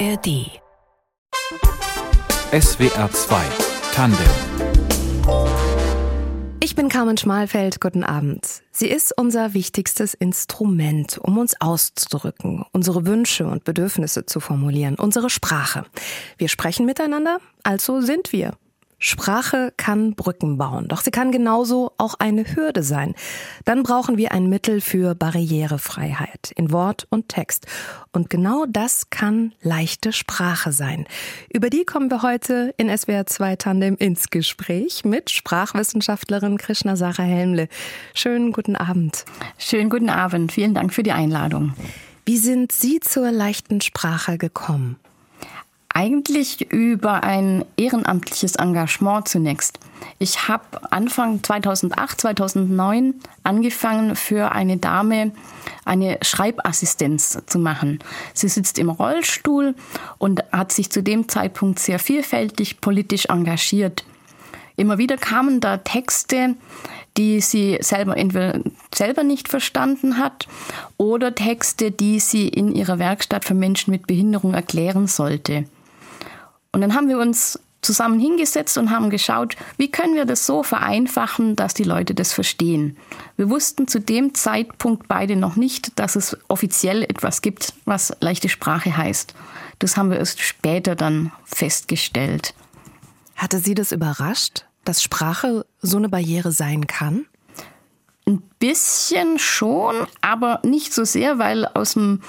ARD. SWR 2 Tandem. Ich bin Carmen Schmalfeld, guten Abend. Sie ist unser wichtigstes Instrument, um uns auszudrücken, unsere Wünsche und Bedürfnisse zu formulieren, unsere Sprache. Wir sprechen miteinander, also sind wir. Sprache kann Brücken bauen, doch sie kann genauso auch eine Hürde sein. Dann brauchen wir ein Mittel für Barrierefreiheit in Wort und Text. Und genau das kann leichte Sprache sein. Über die kommen wir heute in SWR 2 Tandem ins Gespräch mit Sprachwissenschaftlerin Krishna Sarah Helmle. Schönen guten Abend. Schönen guten Abend. Vielen Dank für die Einladung. Wie sind Sie zur leichten Sprache gekommen? Eigentlich über ein ehrenamtliches Engagement zunächst. Ich habe Anfang 2008, 2009 angefangen, für eine Dame eine Schreibassistenz zu machen. Sie sitzt im Rollstuhl und hat sich zu dem Zeitpunkt sehr vielfältig politisch engagiert. Immer wieder kamen da Texte, die sie selber entweder selber nicht verstanden hat oder Texte, die sie in ihrer Werkstatt für Menschen mit Behinderung erklären sollte. Und dann haben wir uns zusammen hingesetzt und haben geschaut, wie können wir das so vereinfachen, dass die Leute das verstehen. Wir wussten zu dem Zeitpunkt beide noch nicht, dass es offiziell etwas gibt, was leichte Sprache heißt. Das haben wir erst später dann festgestellt. Hatte Sie das überrascht, dass Sprache so eine Barriere sein kann? Ein bisschen schon, aber nicht so sehr, weil aus dem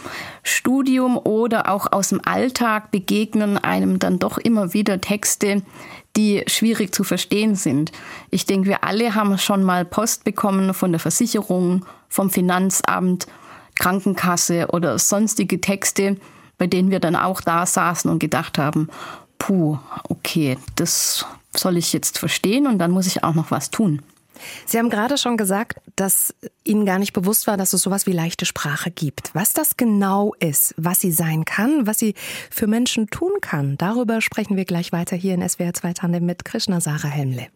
Studium oder auch aus dem Alltag begegnen einem dann doch immer wieder Texte, die schwierig zu verstehen sind. Ich denke, wir alle haben schon mal Post bekommen von der Versicherung, vom Finanzamt, Krankenkasse oder sonstige Texte, bei denen wir dann auch da saßen und gedacht haben, puh, okay, das soll ich jetzt verstehen und dann muss ich auch noch was tun. Sie haben gerade schon gesagt, dass Ihnen gar nicht bewusst war, dass es sowas wie leichte Sprache gibt. Was das genau ist, was sie sein kann, was sie für Menschen tun kann, darüber sprechen wir gleich weiter hier in SWR 2 Tandem mit Krishna Sarah Helmle.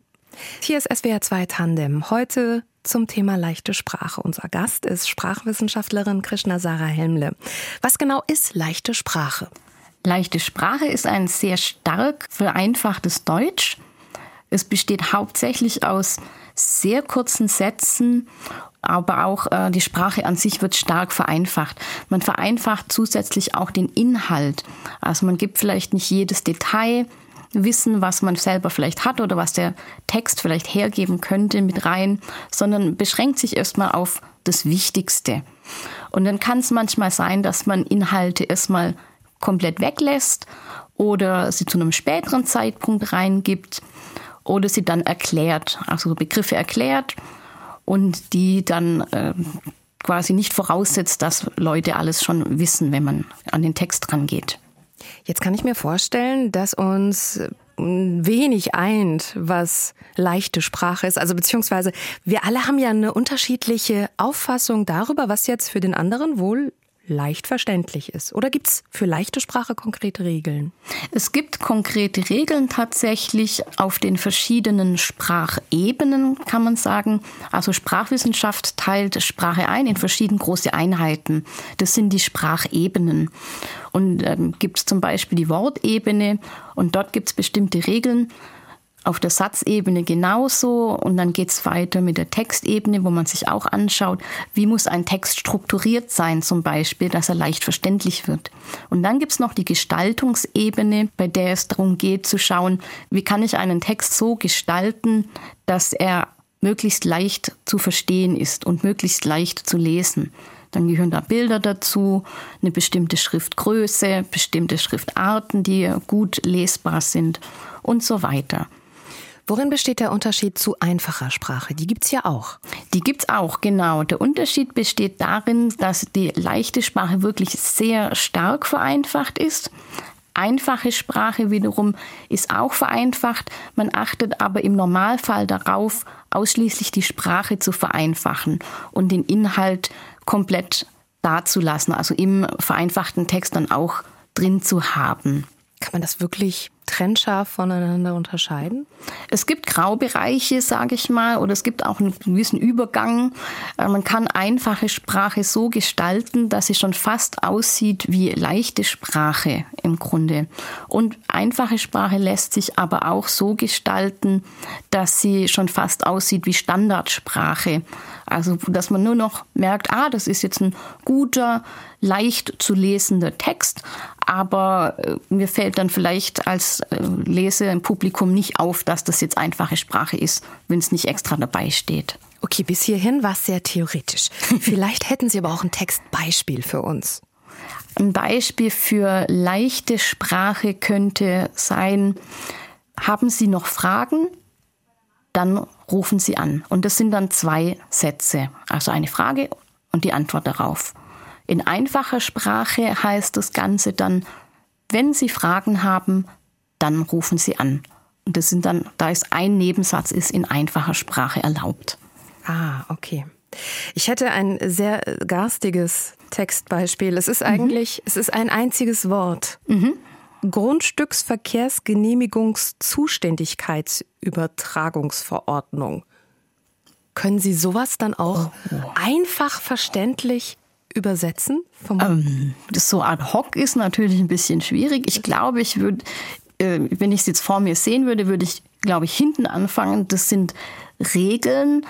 Hier ist SWR 2 Tandem. Heute zum Thema leichte Sprache. Unser Gast ist Sprachwissenschaftlerin Krishna Sarah Helmle. Was genau ist leichte Sprache? Leichte Sprache ist ein sehr stark vereinfachtes Deutsch. Es besteht hauptsächlich aus sehr kurzen Sätzen, aber auch äh, die Sprache an sich wird stark vereinfacht. Man vereinfacht zusätzlich auch den Inhalt. Also man gibt vielleicht nicht jedes Detail, Wissen, was man selber vielleicht hat oder was der Text vielleicht hergeben könnte mit rein, sondern beschränkt sich erstmal auf das Wichtigste. Und dann kann es manchmal sein, dass man Inhalte erstmal komplett weglässt oder sie zu einem späteren Zeitpunkt reingibt oder sie dann erklärt, also Begriffe erklärt und die dann äh, quasi nicht voraussetzt, dass Leute alles schon wissen, wenn man an den Text rangeht. Jetzt kann ich mir vorstellen, dass uns wenig eint, was leichte Sprache ist. Also beziehungsweise wir alle haben ja eine unterschiedliche Auffassung darüber, was jetzt für den anderen wohl leicht verständlich ist? Oder gibt es für leichte Sprache konkrete Regeln? Es gibt konkrete Regeln tatsächlich auf den verschiedenen Sprachebenen, kann man sagen. Also Sprachwissenschaft teilt Sprache ein in verschiedene große Einheiten. Das sind die Sprachebenen. Und ähm, gibt es zum Beispiel die Wortebene und dort gibt es bestimmte Regeln auf der Satzebene genauso und dann geht es weiter mit der Textebene, wo man sich auch anschaut, wie muss ein Text strukturiert sein zum Beispiel, dass er leicht verständlich wird. Und dann gibt es noch die Gestaltungsebene, bei der es darum geht zu schauen, wie kann ich einen Text so gestalten, dass er möglichst leicht zu verstehen ist und möglichst leicht zu lesen. Dann gehören da Bilder dazu, eine bestimmte Schriftgröße, bestimmte Schriftarten, die gut lesbar sind und so weiter. Worin besteht der Unterschied zu einfacher Sprache? Die gibt's ja auch. Die gibt's auch, genau. Der Unterschied besteht darin, dass die leichte Sprache wirklich sehr stark vereinfacht ist. Einfache Sprache wiederum ist auch vereinfacht. Man achtet aber im Normalfall darauf, ausschließlich die Sprache zu vereinfachen und den Inhalt komplett dazulassen, also im vereinfachten Text dann auch drin zu haben. Kann man das wirklich trennscharf voneinander unterscheiden? Es gibt Graubereiche, sage ich mal, oder es gibt auch einen gewissen Übergang. Äh, man kann einfache Sprache so gestalten, dass sie schon fast aussieht wie leichte Sprache im Grunde. Und einfache Sprache lässt sich aber auch so gestalten, dass sie schon fast aussieht wie Standardsprache. Also, dass man nur noch merkt, ah, das ist jetzt ein guter, leicht zu lesender Text, aber äh, mir fällt dann vielleicht als äh, Leser im Publikum nicht auf, dass das jetzt einfache Sprache ist, wenn es nicht extra dabei steht. Okay, bis hierhin war es sehr theoretisch. Vielleicht hätten Sie aber auch ein Textbeispiel für uns. Ein Beispiel für leichte Sprache könnte sein, haben Sie noch Fragen? Dann rufen Sie an. Und das sind dann zwei Sätze, also eine Frage und die Antwort darauf. In einfacher Sprache heißt das Ganze dann, wenn Sie Fragen haben, dann rufen Sie an. Und das sind dann, da ist ein Nebensatz ist in einfacher Sprache erlaubt. Ah, okay. Ich hätte ein sehr garstiges Textbeispiel. Es ist mhm. eigentlich, mhm. es ist ein einziges Wort. Mhm. Grundstücksverkehrsgenehmigungszuständigkeitsübertragungsverordnung. Können Sie sowas dann auch oh, oh. einfach verständlich übersetzen? Ähm, das so ad hoc ist natürlich ein bisschen schwierig. Ich glaube, ich würde, äh, wenn ich es jetzt vor mir sehen würde, würde ich, glaube ich, hinten anfangen. Das sind Regeln.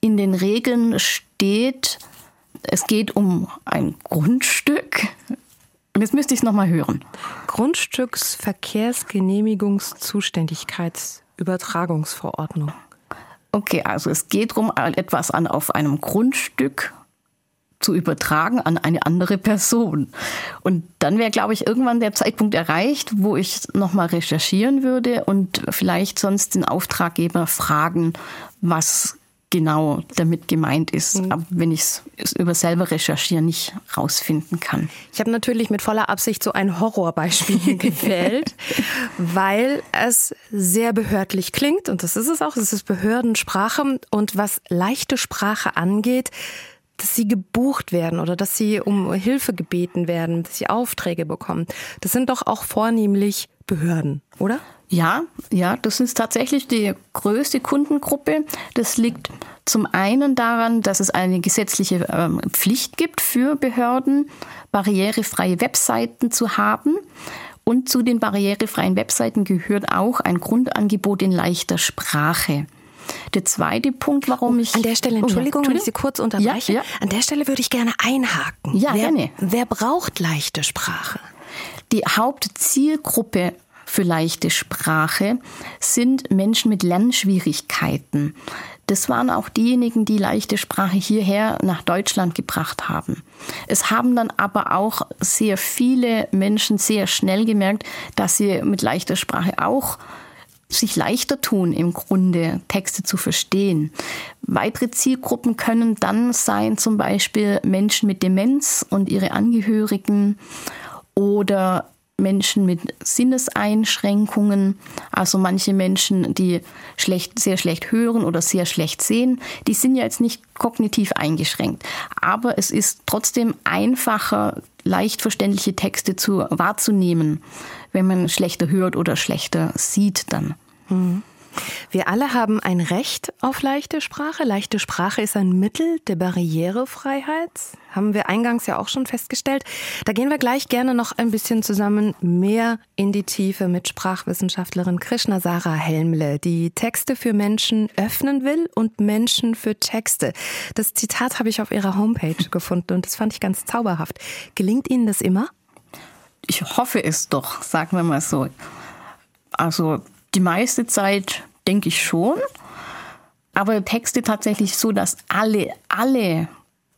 In den Regeln steht, es geht um ein Grundstück. Und jetzt müsste ich es nochmal hören. Grundstücksverkehrsgenehmigungszuständigkeitsübertragungsverordnung. Okay, also es geht darum, etwas an auf einem Grundstück zu übertragen an eine andere Person. Und dann wäre, glaube ich, irgendwann der Zeitpunkt erreicht, wo ich nochmal recherchieren würde und vielleicht sonst den Auftraggeber fragen, was genau damit gemeint ist, mhm. wenn ich es über selber recherchieren nicht rausfinden kann. Ich habe natürlich mit voller Absicht so ein Horrorbeispiel gewählt, weil es sehr behördlich klingt und das ist es auch, es ist Behördensprache und was leichte Sprache angeht, dass sie gebucht werden oder dass sie um Hilfe gebeten werden, dass sie Aufträge bekommen. Das sind doch auch vornehmlich Behörden, oder? Ja, ja, das ist tatsächlich die größte Kundengruppe. Das liegt zum einen daran, dass es eine gesetzliche ähm, Pflicht gibt für Behörden, barrierefreie Webseiten zu haben. Und zu den barrierefreien Webseiten gehört auch ein Grundangebot in leichter Sprache. Der zweite Punkt, warum ich. An der Stelle, Entschuldigung, oh, ja. wenn ich Sie kurz unterbreche. Ja, ja. An der Stelle würde ich gerne einhaken. Ja, wer, gerne. Wer braucht leichte Sprache? Die Hauptzielgruppe für leichte Sprache sind Menschen mit Lernschwierigkeiten. Das waren auch diejenigen, die leichte Sprache hierher nach Deutschland gebracht haben. Es haben dann aber auch sehr viele Menschen sehr schnell gemerkt, dass sie mit leichter Sprache auch sich leichter tun, im Grunde Texte zu verstehen. Weitere Zielgruppen können dann sein, zum Beispiel Menschen mit Demenz und ihre Angehörigen oder Menschen mit Sinneseinschränkungen, also manche Menschen, die schlecht, sehr schlecht hören oder sehr schlecht sehen, die sind ja jetzt nicht kognitiv eingeschränkt. Aber es ist trotzdem einfacher, leicht verständliche Texte zu wahrzunehmen, wenn man schlechter hört oder schlechter sieht dann. Mhm. Wir alle haben ein Recht auf leichte Sprache. Leichte Sprache ist ein Mittel der Barrierefreiheit. Haben wir eingangs ja auch schon festgestellt. Da gehen wir gleich gerne noch ein bisschen zusammen mehr in die Tiefe mit Sprachwissenschaftlerin Krishna Sarah Helmle, die Texte für Menschen öffnen will und Menschen für Texte. Das Zitat habe ich auf ihrer Homepage gefunden und das fand ich ganz zauberhaft. Gelingt Ihnen das immer? Ich hoffe es doch, sagen wir mal so. Also die meiste Zeit denke ich schon. Aber Texte tatsächlich so, dass alle, alle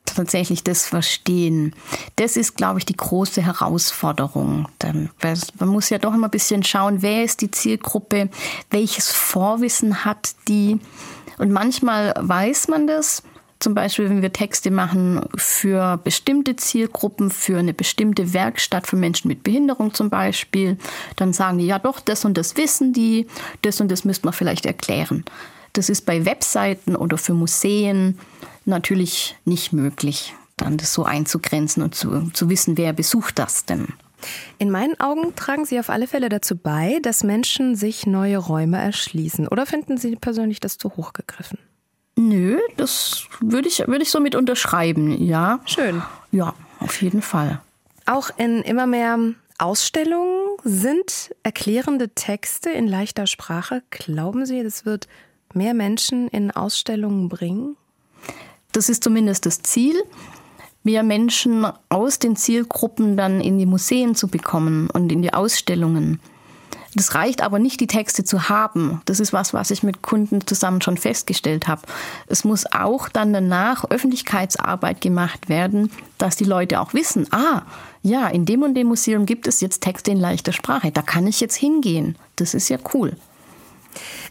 tatsächlich das verstehen. Das ist, glaube ich, die große Herausforderung. Man muss ja doch immer ein bisschen schauen, wer ist die Zielgruppe, welches Vorwissen hat die. Und manchmal weiß man das, zum Beispiel, wenn wir Texte machen für bestimmte Zielgruppen, für eine bestimmte Werkstatt für Menschen mit Behinderung zum Beispiel, dann sagen die, ja doch, das und das wissen die, das und das müsste man vielleicht erklären. Das ist bei Webseiten oder für Museen natürlich nicht möglich, dann das so einzugrenzen und zu, zu wissen, wer besucht das denn. In meinen Augen tragen Sie auf alle Fälle dazu bei, dass Menschen sich neue Räume erschließen. Oder finden Sie persönlich das zu hoch gegriffen? Nö, das würde ich, würde ich so mit unterschreiben, ja. Schön. Ja, auf jeden Fall. Auch in immer mehr Ausstellungen sind erklärende Texte in leichter Sprache. Glauben Sie, das wird mehr Menschen in Ausstellungen bringen? Das ist zumindest das Ziel, mehr Menschen aus den Zielgruppen dann in die Museen zu bekommen und in die Ausstellungen. Das reicht aber nicht, die Texte zu haben. Das ist was, was ich mit Kunden zusammen schon festgestellt habe. Es muss auch dann danach Öffentlichkeitsarbeit gemacht werden, dass die Leute auch wissen, ah, ja, in dem und dem Museum gibt es jetzt Texte in leichter Sprache. Da kann ich jetzt hingehen. Das ist ja cool.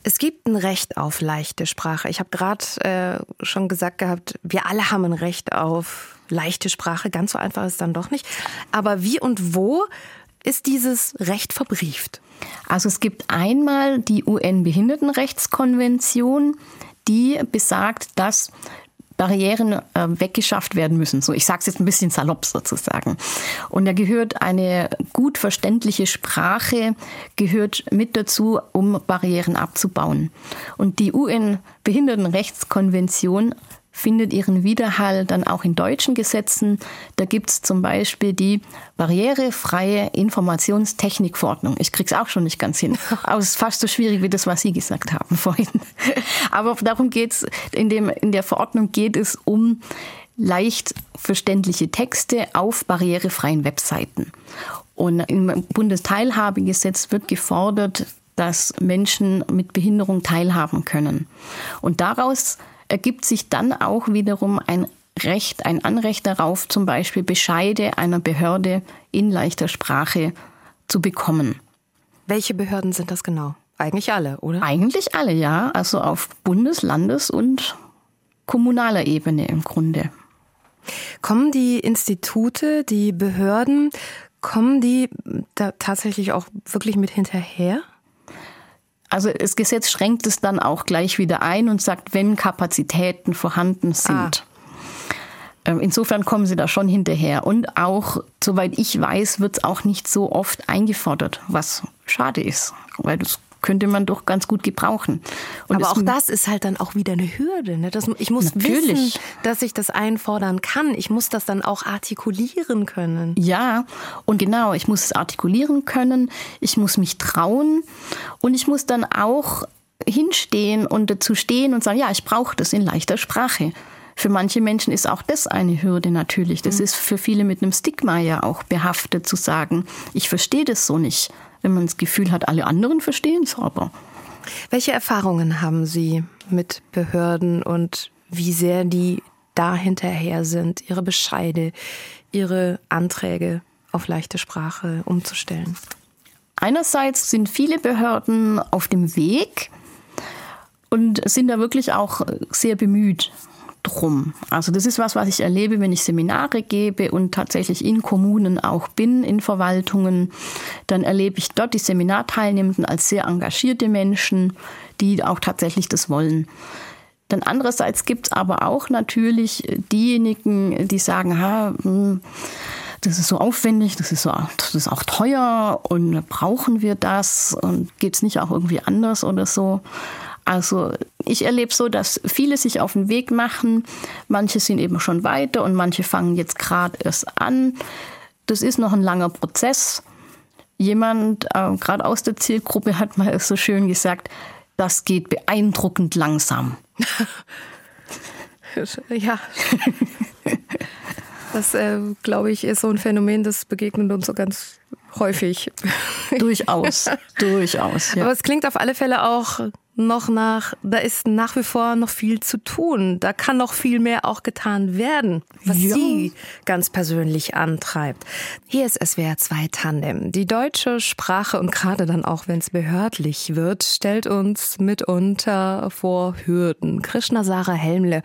Es gibt ein Recht auf leichte Sprache. Ich habe gerade äh, schon gesagt gehabt, wir alle haben ein Recht auf leichte Sprache. Ganz so einfach ist es dann doch nicht. Aber wie und wo ist dieses Recht verbrieft? Also es gibt einmal die UN-Behindertenrechtskonvention, die besagt, dass Barrieren äh, weggeschafft werden müssen. So, ich sage es jetzt ein bisschen salopp sozusagen. Und da gehört eine gut verständliche Sprache gehört mit dazu, um Barrieren abzubauen. Und die UN-Behindertenrechtskonvention findet ihren Widerhall dann auch in deutschen Gesetzen. Da gibt es zum Beispiel die barrierefreie Informationstechnikverordnung. Ich krieg's auch schon nicht ganz hin. Aber es ist fast so schwierig wie das, was Sie gesagt haben vorhin. Aber darum geht's in in der Verordnung geht es um leicht verständliche Texte auf barrierefreien Webseiten. Und im Bundesteilhabegesetz wird gefordert, dass Menschen mit Behinderung teilhaben können. Und daraus ergibt sich dann auch wiederum ein Recht, ein Anrecht darauf, zum Beispiel Bescheide einer Behörde in leichter Sprache zu bekommen. Welche Behörden sind das genau? Eigentlich alle, oder? Eigentlich alle, ja. Also auf Bundes-, Landes- und kommunaler Ebene im Grunde. Kommen die Institute, die Behörden, kommen die da tatsächlich auch wirklich mit hinterher? Also das Gesetz schränkt es dann auch gleich wieder ein und sagt, wenn Kapazitäten vorhanden sind. Ah. Ähm, insofern kommen sie da schon hinterher. Und auch, soweit ich weiß, wird es auch nicht so oft eingefordert, was schade ist, weil das könnte man doch ganz gut gebrauchen. Und Aber auch das ist halt dann auch wieder eine Hürde. Ne? Das, ich muss Natürlich. wissen, dass ich das einfordern kann. Ich muss das dann auch artikulieren können. Ja, und genau, ich muss es artikulieren können. Ich muss mich trauen und ich muss dann auch hinstehen und dazu stehen und sagen, ja, ich brauche das in leichter Sprache. Für manche Menschen ist auch das eine Hürde natürlich. Das mhm. ist für viele mit einem Stigma ja auch behaftet zu sagen, ich verstehe das so nicht wenn man das Gefühl hat, alle anderen verstehen es aber. Welche Erfahrungen haben Sie mit Behörden und wie sehr die da hinterher sind, ihre Bescheide, ihre Anträge auf leichte Sprache umzustellen? Einerseits sind viele Behörden auf dem Weg und sind da wirklich auch sehr bemüht drum. Also das ist was, was ich erlebe, wenn ich Seminare gebe und tatsächlich in Kommunen auch bin, in Verwaltungen. Dann erlebe ich dort die Seminarteilnehmenden als sehr engagierte Menschen, die auch tatsächlich das wollen. Dann andererseits gibt es aber auch natürlich diejenigen, die sagen, ha, hm, das ist so aufwendig, das ist, so, das ist auch teuer und brauchen wir das und geht es nicht auch irgendwie anders oder so. Also ich erlebe so, dass viele sich auf den Weg machen. Manche sind eben schon weiter und manche fangen jetzt gerade erst an. Das ist noch ein langer Prozess. Jemand, äh, gerade aus der Zielgruppe, hat mal so schön gesagt, das geht beeindruckend langsam. ja. Das, äh, glaube ich, ist so ein Phänomen, das begegnet uns so ganz häufig. Durchaus, durchaus. Ja. Aber es klingt auf alle Fälle auch noch nach, da ist nach wie vor noch viel zu tun. Da kann noch viel mehr auch getan werden, was ja. Sie ganz persönlich antreibt. Hier ist SWR 2 Tandem. Die deutsche Sprache und gerade dann auch, wenn es behördlich wird, stellt uns mitunter vor Hürden. Krishna Sarah Helmle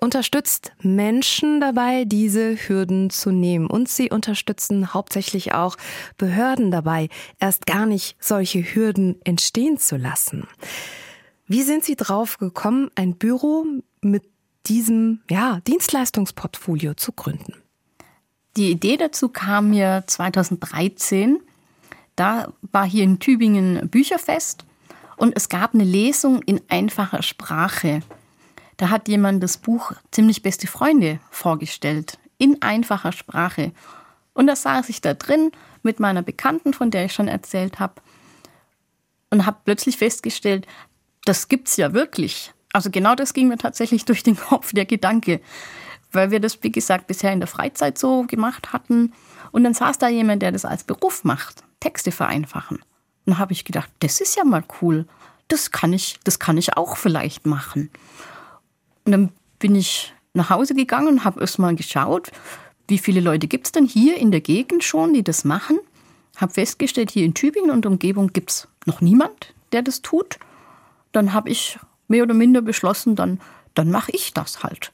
unterstützt Menschen dabei, diese Hürden zu nehmen. Und sie unterstützen hauptsächlich auch Behörden dabei, erst gar nicht solche Hürden entstehen zu lassen. Wie sind Sie drauf gekommen, ein Büro mit diesem ja, Dienstleistungsportfolio zu gründen? Die Idee dazu kam mir 2013. Da war hier in Tübingen Bücherfest und es gab eine Lesung in einfacher Sprache. Da hat jemand das Buch Ziemlich beste Freunde vorgestellt, in einfacher Sprache. Und da saß ich da drin mit meiner Bekannten, von der ich schon erzählt habe, und habe plötzlich festgestellt, das gibt's ja wirklich. Also genau das ging mir tatsächlich durch den Kopf, der Gedanke weil wir das, wie gesagt, bisher in der Freizeit so gemacht hatten. Und dann saß da jemand, der das als Beruf macht, Texte vereinfachen. Dann habe ich gedacht, das ist ja mal cool. Das kann ich, das kann ich auch vielleicht machen. Und dann bin ich nach Hause gegangen und habe erst mal geschaut, wie viele Leute gibt es denn hier in der Gegend schon, die das machen. Habe festgestellt, hier in Tübingen und Umgebung gibt es noch niemand, der das tut. Dann habe ich mehr oder minder beschlossen, dann, dann mache ich das halt.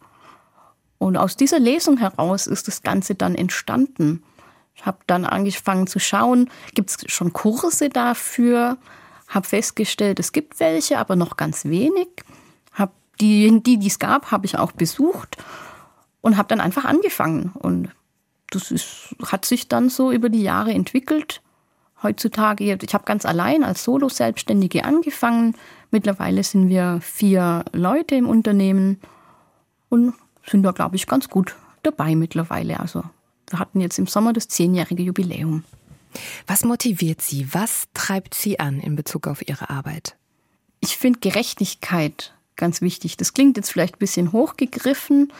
Und aus dieser Lesung heraus ist das Ganze dann entstanden. Ich habe dann angefangen zu schauen, gibt es schon Kurse dafür, habe festgestellt, es gibt welche, aber noch ganz wenig. Hab die, die es gab, habe ich auch besucht und habe dann einfach angefangen. Und das ist, hat sich dann so über die Jahre entwickelt. Heutzutage, ich habe ganz allein als Solo-Selbstständige angefangen. Mittlerweile sind wir vier Leute im Unternehmen und sind da, glaube ich, ganz gut dabei mittlerweile. Also wir hatten jetzt im Sommer das zehnjährige Jubiläum. Was motiviert Sie? Was treibt Sie an in Bezug auf Ihre Arbeit? Ich finde Gerechtigkeit ganz wichtig. Das klingt jetzt vielleicht ein bisschen hochgegriffen,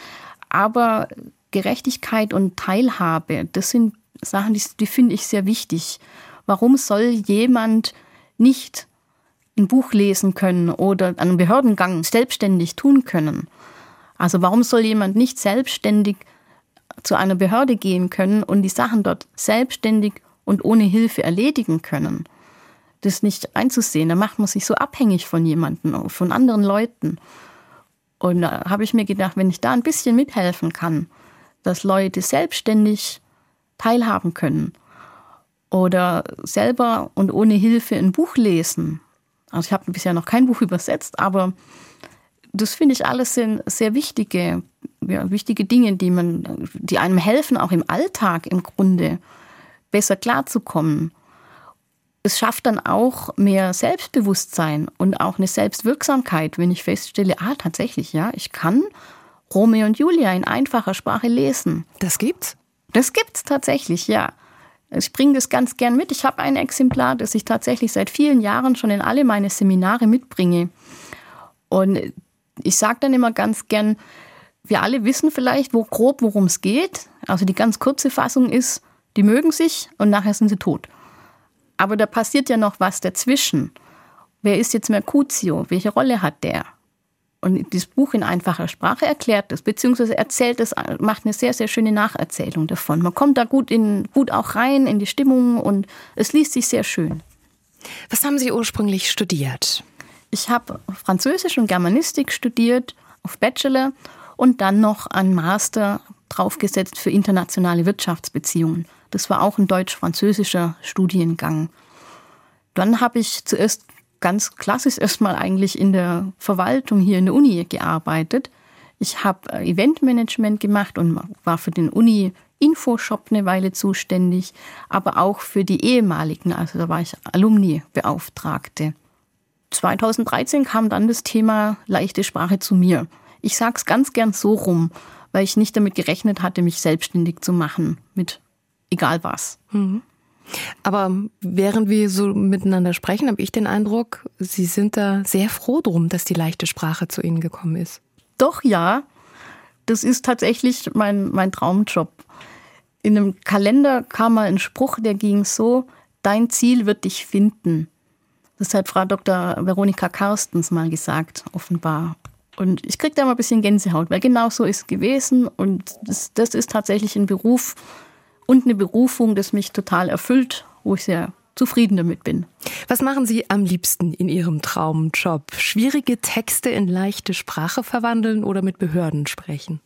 aber Gerechtigkeit und Teilhabe, das sind Sachen, die, die finde ich sehr wichtig. Warum soll jemand nicht ein Buch lesen können oder einen Behördengang selbstständig tun können? Also warum soll jemand nicht selbstständig zu einer Behörde gehen können und die Sachen dort selbstständig und ohne Hilfe erledigen können? Das nicht einzusehen, da macht man sich so abhängig von jemandem, von anderen Leuten. Und da habe ich mir gedacht, wenn ich da ein bisschen mithelfen kann, dass Leute selbstständig teilhaben können oder selber und ohne Hilfe ein Buch lesen. Also ich habe bisher noch kein Buch übersetzt, aber das finde ich alles sind sehr wichtige, ja, wichtige Dinge, die man, die einem helfen, auch im Alltag im Grunde besser klarzukommen. Es schafft dann auch mehr Selbstbewusstsein und auch eine Selbstwirksamkeit, wenn ich feststelle, ah, tatsächlich, ja, ich kann Romeo und Julia in einfacher Sprache lesen. Das gibt's? Das gibt's tatsächlich, ja. Ich bringe das ganz gern mit. Ich habe ein Exemplar, das ich tatsächlich seit vielen Jahren schon in alle meine Seminare mitbringe. Und ich sage dann immer ganz gern, wir alle wissen vielleicht, wo grob, worum es geht. Also die ganz kurze Fassung ist, die mögen sich und nachher sind sie tot. Aber da passiert ja noch was dazwischen. Wer ist jetzt Mercutio? Welche Rolle hat der? Und das Buch in einfacher Sprache erklärt das, beziehungsweise erzählt es, macht eine sehr, sehr schöne Nacherzählung davon. Man kommt da gut, in, gut auch rein in die Stimmung und es liest sich sehr schön. Was haben Sie ursprünglich studiert? Ich habe Französisch und Germanistik studiert auf Bachelor und dann noch einen Master draufgesetzt für internationale Wirtschaftsbeziehungen. Das war auch ein deutsch-französischer Studiengang. Dann habe ich zuerst ganz klassisch erstmal eigentlich in der Verwaltung hier in der Uni gearbeitet. Ich habe äh, Eventmanagement gemacht und war für den Uni Infoshop eine Weile zuständig, aber auch für die ehemaligen, also da war ich Alumni-Beauftragte. 2013 kam dann das Thema leichte Sprache zu mir. Ich sage es ganz gern so rum, weil ich nicht damit gerechnet hatte, mich selbstständig zu machen mit egal was. Mhm. Aber während wir so miteinander sprechen, habe ich den Eindruck, Sie sind da sehr froh drum, dass die leichte Sprache zu Ihnen gekommen ist. Doch ja, das ist tatsächlich mein, mein Traumjob. In einem Kalender kam mal ein Spruch, der ging so, dein Ziel wird dich finden. Das hat Frau Dr. Veronika Karstens mal gesagt, offenbar. Und ich kriege da mal ein bisschen Gänsehaut, weil genau so ist es gewesen. Und das, das ist tatsächlich ein Beruf und eine Berufung, das mich total erfüllt, wo ich sehr zufrieden damit bin. Was machen Sie am liebsten in Ihrem Traumjob? Schwierige Texte in leichte Sprache verwandeln oder mit Behörden sprechen?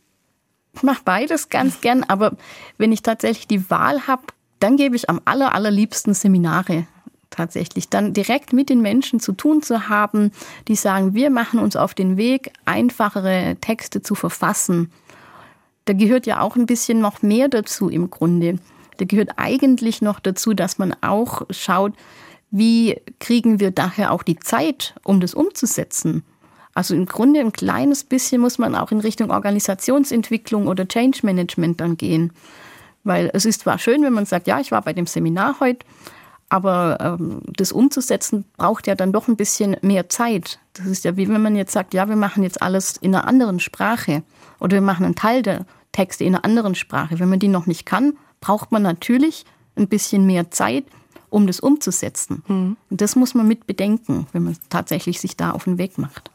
Ich mache beides ganz gern, aber wenn ich tatsächlich die Wahl habe, dann gebe ich am aller, allerliebsten Seminare tatsächlich. Dann direkt mit den Menschen zu tun zu haben, die sagen, wir machen uns auf den Weg, einfachere Texte zu verfassen. Da gehört ja auch ein bisschen noch mehr dazu im Grunde. Da gehört eigentlich noch dazu, dass man auch schaut, wie kriegen wir daher auch die Zeit, um das umzusetzen. Also im Grunde ein kleines bisschen muss man auch in Richtung Organisationsentwicklung oder Change Management dann gehen. Weil es ist zwar schön, wenn man sagt, ja, ich war bei dem Seminar heute, aber ähm, das umzusetzen braucht ja dann doch ein bisschen mehr Zeit. Das ist ja wie wenn man jetzt sagt, ja, wir machen jetzt alles in einer anderen Sprache oder wir machen einen Teil der Texte in einer anderen Sprache. Wenn man die noch nicht kann, braucht man natürlich ein bisschen mehr Zeit, um das umzusetzen. Mhm. Das muss man mit bedenken, wenn man tatsächlich sich da auf den Weg macht.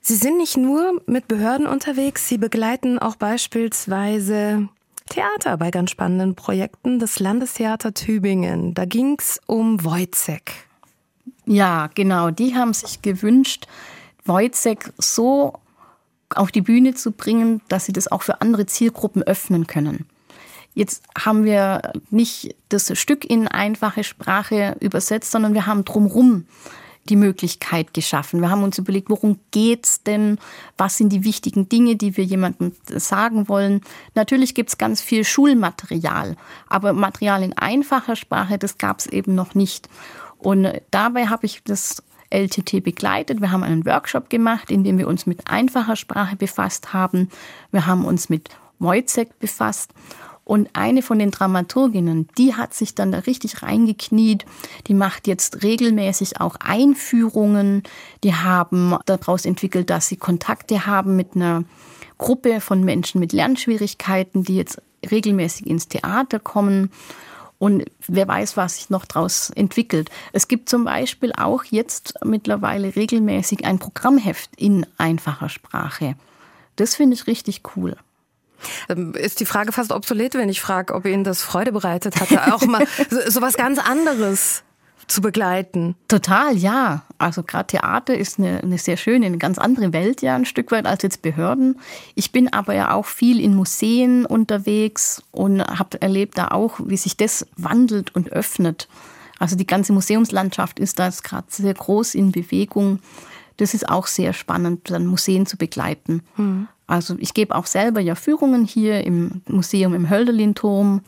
Sie sind nicht nur mit Behörden unterwegs, Sie begleiten auch beispielsweise Theater bei ganz spannenden Projekten des Landestheater Tübingen. Da ging es um Wojcek. Ja, genau. Die haben sich gewünscht, Wojcek so auf die Bühne zu bringen, dass sie das auch für andere Zielgruppen öffnen können. Jetzt haben wir nicht das Stück in einfache Sprache übersetzt, sondern wir haben drumherum die Möglichkeit geschaffen. Wir haben uns überlegt, worum geht's denn? Was sind die wichtigen Dinge, die wir jemandem sagen wollen? Natürlich gibt's ganz viel Schulmaterial, aber Material in einfacher Sprache, das gab's eben noch nicht. Und dabei habe ich das LTT begleitet. Wir haben einen Workshop gemacht, in dem wir uns mit einfacher Sprache befasst haben. Wir haben uns mit Wojcek befasst und eine von den Dramaturginnen, die hat sich dann da richtig reingekniet. Die macht jetzt regelmäßig auch Einführungen. Die haben daraus entwickelt, dass sie Kontakte haben mit einer Gruppe von Menschen mit Lernschwierigkeiten, die jetzt regelmäßig ins Theater kommen. Und wer weiß, was sich noch daraus entwickelt. Es gibt zum Beispiel auch jetzt mittlerweile regelmäßig ein Programmheft in einfacher Sprache. Das finde ich richtig cool. Ähm, ist die Frage fast obsolet, wenn ich frage, ob Ihnen das Freude bereitet hatte, auch mal so, was ganz anderes zu begleiten. Total, ja. Also gerade Theater ist eine, eine sehr schöne, eine ganz andere Welt ja ein Stück weit als jetzt Behörden. Ich bin aber ja auch viel in Museen unterwegs und habe erlebt da auch, wie sich das wandelt und öffnet. Also die ganze Museumslandschaft ist da gerade sehr groß in Bewegung. Das ist auch sehr spannend, dann Museen zu begleiten. Mhm. Also ich gebe auch selber ja Führungen hier im Museum im Hölderlin-Turm.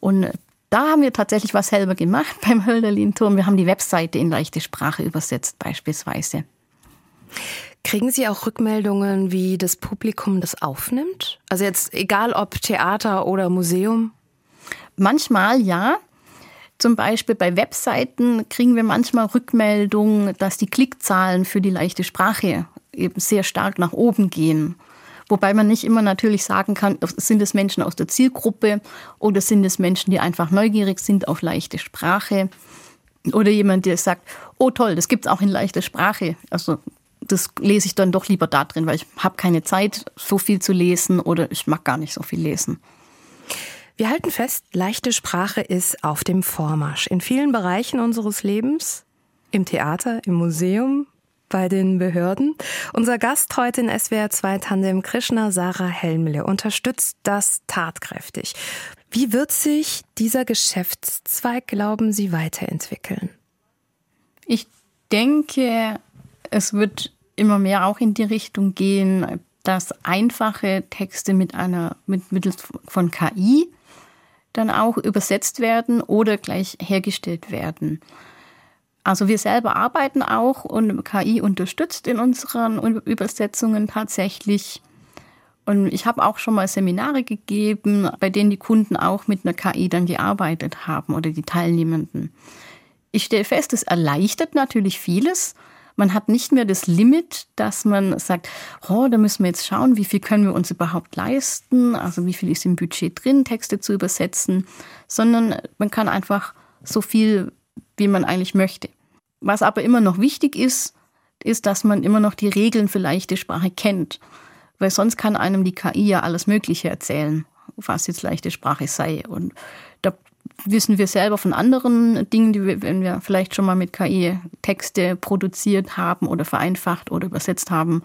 Und da haben wir tatsächlich was selber gemacht beim Hölderlin-Turm. Wir haben die Webseite in leichte Sprache übersetzt beispielsweise. Kriegen Sie auch Rückmeldungen, wie das Publikum das aufnimmt? Also jetzt egal ob Theater oder Museum? Manchmal ja. Zum Beispiel bei Webseiten kriegen wir manchmal Rückmeldungen, dass die Klickzahlen für die leichte Sprache eben sehr stark nach oben gehen. Wobei man nicht immer natürlich sagen kann, sind es Menschen aus der Zielgruppe oder sind es Menschen, die einfach neugierig sind auf leichte Sprache. Oder jemand, der sagt, oh toll, das gibt es auch in leichter Sprache. Also das lese ich dann doch lieber da drin, weil ich habe keine Zeit, so viel zu lesen oder ich mag gar nicht so viel lesen. Wir halten fest, leichte Sprache ist auf dem Vormarsch in vielen Bereichen unseres Lebens, im Theater, im Museum, bei den Behörden. Unser Gast heute in SWR 2 Tandem Krishna Sarah Helmle unterstützt das tatkräftig. Wie wird sich dieser Geschäftszweig, glauben Sie, weiterentwickeln? Ich denke, es wird immer mehr auch in die Richtung gehen, dass einfache Texte mit einer mit mittels von KI dann auch übersetzt werden oder gleich hergestellt werden. Also wir selber arbeiten auch und KI unterstützt in unseren Übersetzungen tatsächlich. Und ich habe auch schon mal Seminare gegeben, bei denen die Kunden auch mit einer KI dann gearbeitet haben oder die Teilnehmenden. Ich stelle fest, es erleichtert natürlich vieles. Man hat nicht mehr das Limit, dass man sagt, oh, da müssen wir jetzt schauen, wie viel können wir uns überhaupt leisten, also wie viel ist im Budget drin, Texte zu übersetzen, sondern man kann einfach so viel wie man eigentlich möchte. Was aber immer noch wichtig ist, ist, dass man immer noch die Regeln für leichte Sprache kennt. Weil sonst kann einem die KI ja alles Mögliche erzählen, was jetzt leichte Sprache sei. Und da wissen wir selber von anderen Dingen, die wir, wenn wir vielleicht schon mal mit KI Texte produziert haben oder vereinfacht oder übersetzt haben,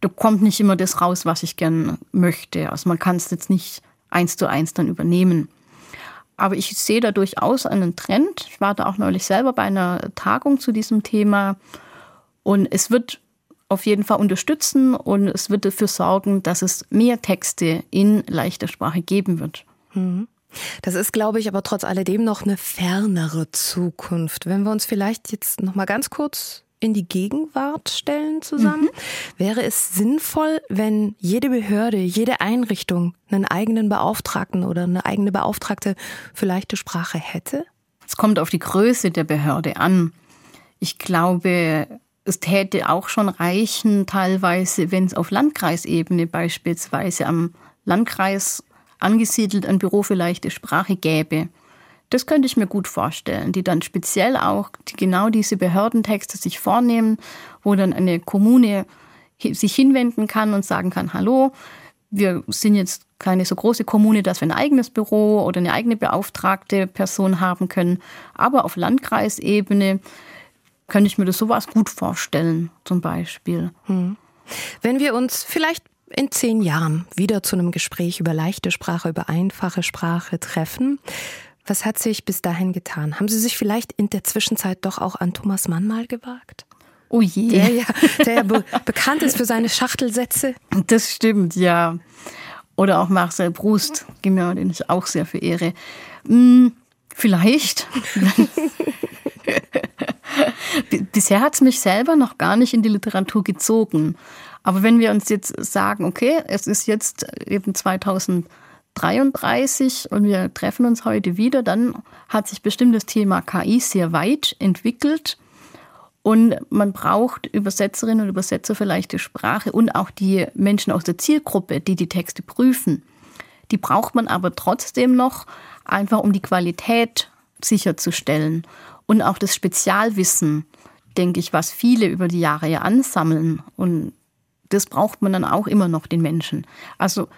da kommt nicht immer das raus, was ich gern möchte. Also man kann es jetzt nicht eins zu eins dann übernehmen. Aber ich sehe da durchaus einen Trend. Ich war da auch neulich selber bei einer Tagung zu diesem Thema. Und es wird auf jeden Fall unterstützen und es wird dafür sorgen, dass es mehr Texte in leichter Sprache geben wird. Mhm. Das ist, glaube ich, aber trotz alledem noch eine fernere Zukunft. Wenn wir uns vielleicht jetzt noch mal ganz kurz in die Gegenwart stellen zusammen, mhm. wäre es sinnvoll, wenn jede Behörde, jede Einrichtung einen eigenen Beauftragten oder eine eigene Beauftragte für leichte Sprache hätte? Es kommt auf die Größe der Behörde an. Ich glaube, es täte auch schon reichen, teilweise, wenn es auf Landkreisebene beispielsweise am Landkreis angesiedelt ein Büro für leichte Sprache gäbe. Das könnte ich mir gut vorstellen, die dann speziell auch die genau diese Behördentexte sich vornehmen, wo dann eine Kommune sich hinwenden kann und sagen kann, hallo, wir sind jetzt keine so große Kommune, dass wir ein eigenes Büro oder eine eigene beauftragte Person haben können. Aber auf Landkreisebene könnte ich mir das sowas gut vorstellen, zum Beispiel. Hm. Wenn wir uns vielleicht in zehn Jahren wieder zu einem Gespräch über leichte Sprache, über einfache Sprache treffen, was hat sich bis dahin getan? Haben Sie sich vielleicht in der Zwischenzeit doch auch an Thomas Mann mal gewagt? Oh je. Der ja, der ja be bekannt ist für seine Schachtelsätze. Das stimmt, ja. Oder auch Marcel Proust, genau, den ich auch sehr verehre. Hm, vielleicht. Bisher hat es mich selber noch gar nicht in die Literatur gezogen. Aber wenn wir uns jetzt sagen, okay, es ist jetzt eben 2000 33 und wir treffen uns heute wieder, dann hat sich bestimmt das Thema KI sehr weit entwickelt und man braucht Übersetzerinnen und Übersetzer für leichte Sprache und auch die Menschen aus der Zielgruppe, die die Texte prüfen. Die braucht man aber trotzdem noch, einfach um die Qualität sicherzustellen und auch das Spezialwissen, denke ich, was viele über die Jahre ja ansammeln und das braucht man dann auch immer noch den Menschen. Also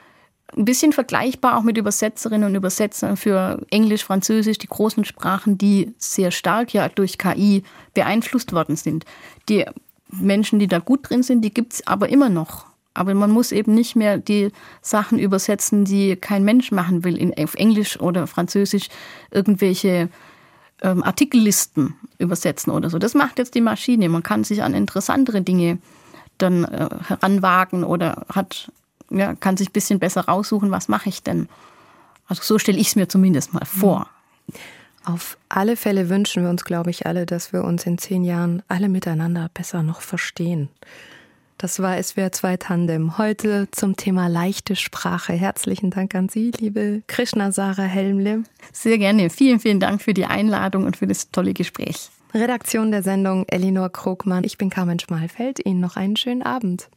ein bisschen vergleichbar auch mit Übersetzerinnen und Übersetzern für Englisch, Französisch, die großen Sprachen, die sehr stark ja durch KI beeinflusst worden sind. Die Menschen, die da gut drin sind, die gibt es aber immer noch. Aber man muss eben nicht mehr die Sachen übersetzen, die kein Mensch machen will, in, auf Englisch oder Französisch irgendwelche ähm, Artikellisten übersetzen oder so. Das macht jetzt die Maschine. Man kann sich an interessantere Dinge dann äh, heranwagen oder hat ja, kann sich ein bisschen besser raussuchen, was mache ich denn. Also so stelle ich es mir zumindest mal vor. Auf alle Fälle wünschen wir uns, glaube ich, alle, dass wir uns in zehn Jahren alle miteinander besser noch verstehen. Das war SWR 2 Tandem. Heute zum Thema leichte Sprache. Herzlichen Dank an Sie, liebe Krishna Sarah Helmle. Sehr gerne. Vielen, vielen Dank für die Einladung und für das tolle Gespräch. Redaktion der Sendung Elinor Krogmann. Ich bin Carmen Schmalfeld. Ihnen noch einen schönen Abend.